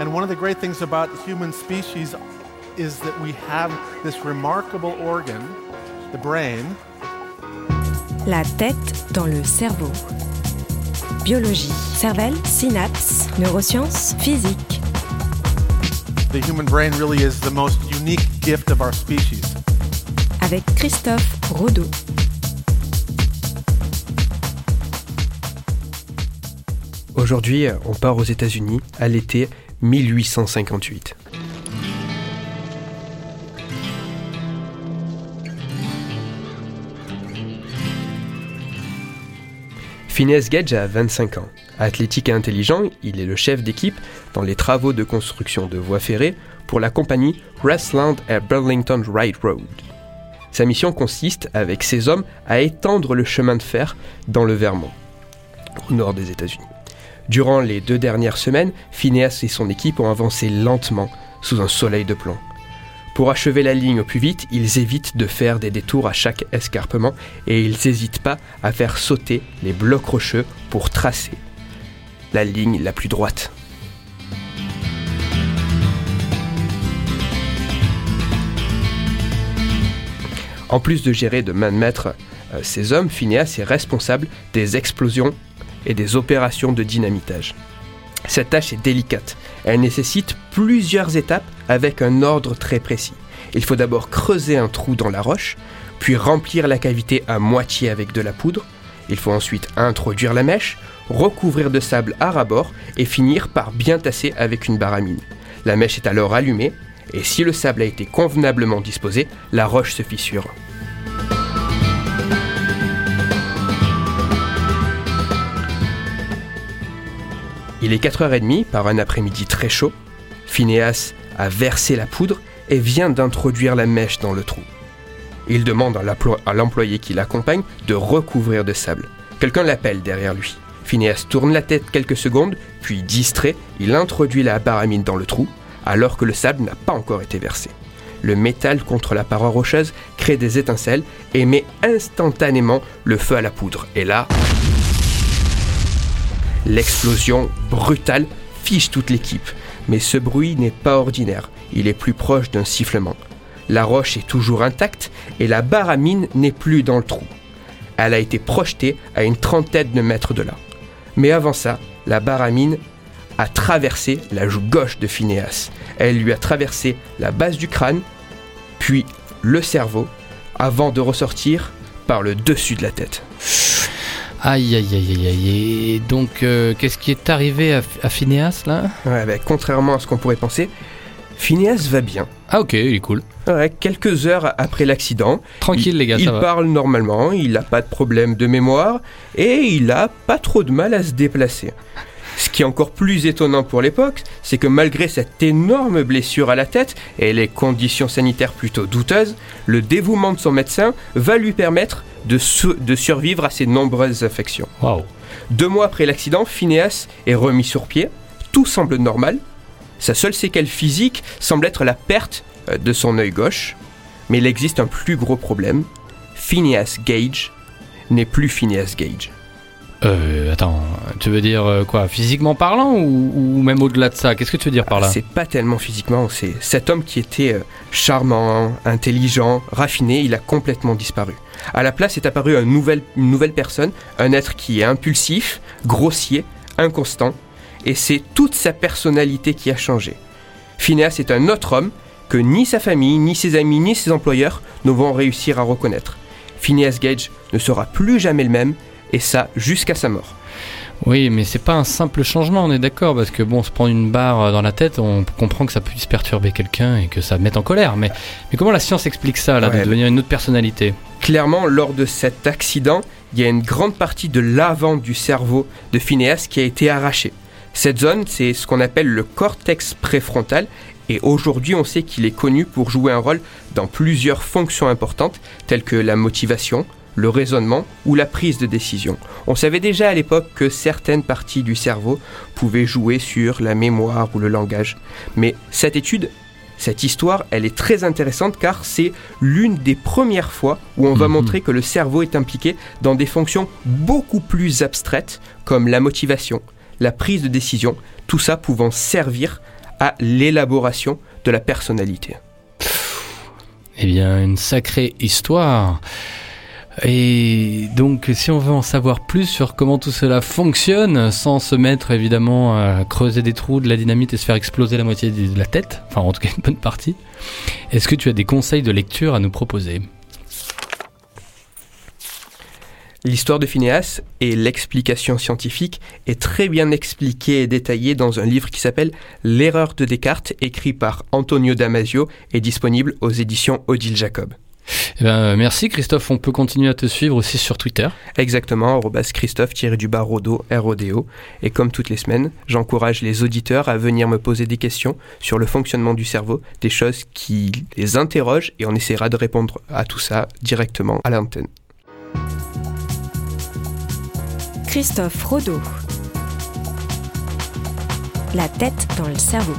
And one of the great things about the human species is that we have this remarkable organ, the brain. La tête dans le cerveau. Biologie, cervelle, synapses, neurosciences, physique. The human brain really is the most unique gift of our species. Avec Christophe Rodeau. Aujourd'hui, on part aux États-Unis à l'été 1858. Phineas Gage a 25 ans. Athlétique et intelligent, il est le chef d'équipe dans les travaux de construction de voies ferrées pour la compagnie Westland et Burlington Right Road. Sa mission consiste, avec ses hommes, à étendre le chemin de fer dans le Vermont, au nord des États-Unis. Durant les deux dernières semaines, Phineas et son équipe ont avancé lentement sous un soleil de plomb. Pour achever la ligne au plus vite, ils évitent de faire des détours à chaque escarpement et ils n'hésitent pas à faire sauter les blocs rocheux pour tracer la ligne la plus droite. En plus de gérer de main de maître euh, ces hommes, Phineas est responsable des explosions et des opérations de dynamitage. Cette tâche est délicate. Elle nécessite plusieurs étapes avec un ordre très précis. Il faut d'abord creuser un trou dans la roche, puis remplir la cavité à moitié avec de la poudre. Il faut ensuite introduire la mèche, recouvrir de sable à ras-bord et finir par bien tasser avec une baramine. La mèche est alors allumée et si le sable a été convenablement disposé, la roche se fissure. Il est 4h30 par un après-midi très chaud. Phineas a versé la poudre et vient d'introduire la mèche dans le trou. Il demande à l'employé qui l'accompagne de recouvrir de sable. Quelqu'un l'appelle derrière lui. Phineas tourne la tête quelques secondes, puis distrait, il introduit la baramine dans le trou, alors que le sable n'a pas encore été versé. Le métal contre la paroi rocheuse crée des étincelles et met instantanément le feu à la poudre. Et là, L'explosion brutale fiche toute l'équipe, mais ce bruit n'est pas ordinaire, il est plus proche d'un sifflement. La roche est toujours intacte et la baramine n'est plus dans le trou. Elle a été projetée à une trentaine de mètres de là. Mais avant ça, la baramine a traversé la joue gauche de Phineas. Elle lui a traversé la base du crâne, puis le cerveau, avant de ressortir par le dessus de la tête. Aïe, aïe, aïe, aïe, aïe. Et donc, euh, qu'est-ce qui est arrivé à, Phineas, là Ouais, bah, contrairement à ce qu'on pourrait penser, Phineas va bien. Ah ok, il est cool. Ouais, quelques heures après l'accident. Tranquille les gars, il, ça il parle normalement, il n'a pas de problème de mémoire et il a pas trop de mal à se déplacer. Ce qui est encore plus étonnant pour l'époque, c'est que malgré cette énorme blessure à la tête et les conditions sanitaires plutôt douteuses, le dévouement de son médecin va lui permettre de, de survivre à ces nombreuses infections. Wow. Deux mois après l'accident, Phineas est remis sur pied, tout semble normal. Sa seule séquelle physique semble être la perte euh, de son œil gauche, mais il existe un plus gros problème. Phineas Gage n'est plus Phineas Gage. Euh, attends, tu veux dire euh, quoi Physiquement parlant ou, même au-delà de ça? Qu'est-ce que tu veux dire par là? C'est pas tellement physiquement, c'est cet homme qui était euh, charmant, intelligent, raffiné, il a complètement disparu. À la place est apparu une nouvelle, une nouvelle personne, un être qui est impulsif, grossier, inconstant, et c'est toute sa personnalité qui a changé. Phineas est un autre homme que ni sa famille, ni ses amis, ni ses employeurs ne vont réussir à reconnaître. Phineas Gage ne sera plus jamais le même, et ça jusqu'à sa mort. Oui, mais c'est pas un simple changement, on est d'accord, parce que bon, se prendre une barre dans la tête, on comprend que ça puisse perturber quelqu'un et que ça mette en colère. Mais, mais comment la science explique ça, là, de devenir une autre personnalité? Clairement, lors de cet accident, il y a une grande partie de l'avant du cerveau de Phineas qui a été arrachée. Cette zone, c'est ce qu'on appelle le cortex préfrontal, et aujourd'hui, on sait qu'il est connu pour jouer un rôle dans plusieurs fonctions importantes, telles que la motivation, le raisonnement ou la prise de décision. On savait déjà à l'époque que certaines parties du cerveau pouvaient jouer sur la mémoire ou le langage. Mais cette étude, cette histoire, elle est très intéressante car c'est l'une des premières fois où on va Mhm. montrer que le cerveau est impliqué dans des fonctions beaucoup plus abstraites comme la motivation, la prise de décision, tout ça pouvant servir à l'élaboration de la personnalité. Eh bien, une sacrée histoire. Et donc, si on veut en savoir plus sur comment tout cela fonctionne, sans se mettre évidemment à creuser des trous de la dynamite et se faire exploser la moitié de la tête, enfin en tout cas une bonne partie, est-ce que tu as des conseils de lecture à nous proposer? L'histoire de Phineas et l'explication scientifique est très bien expliquée et détaillée dans un livre qui s'appelle L'erreur de Descartes, écrit par Antonio Damasio et disponible aux éditions Odile Jacob. Eh ben, merci Christophe, on peut continuer à te suivre aussi sur Twitter. Exactement, Christophe-Rodo, RODO. Et comme toutes les semaines, j'encourage les auditeurs à venir me poser des questions sur le fonctionnement du cerveau, des choses qui les interrogent et on essaiera de répondre à tout ça directement à l'antenne. Christophe Rodeau. La tête dans le cerveau.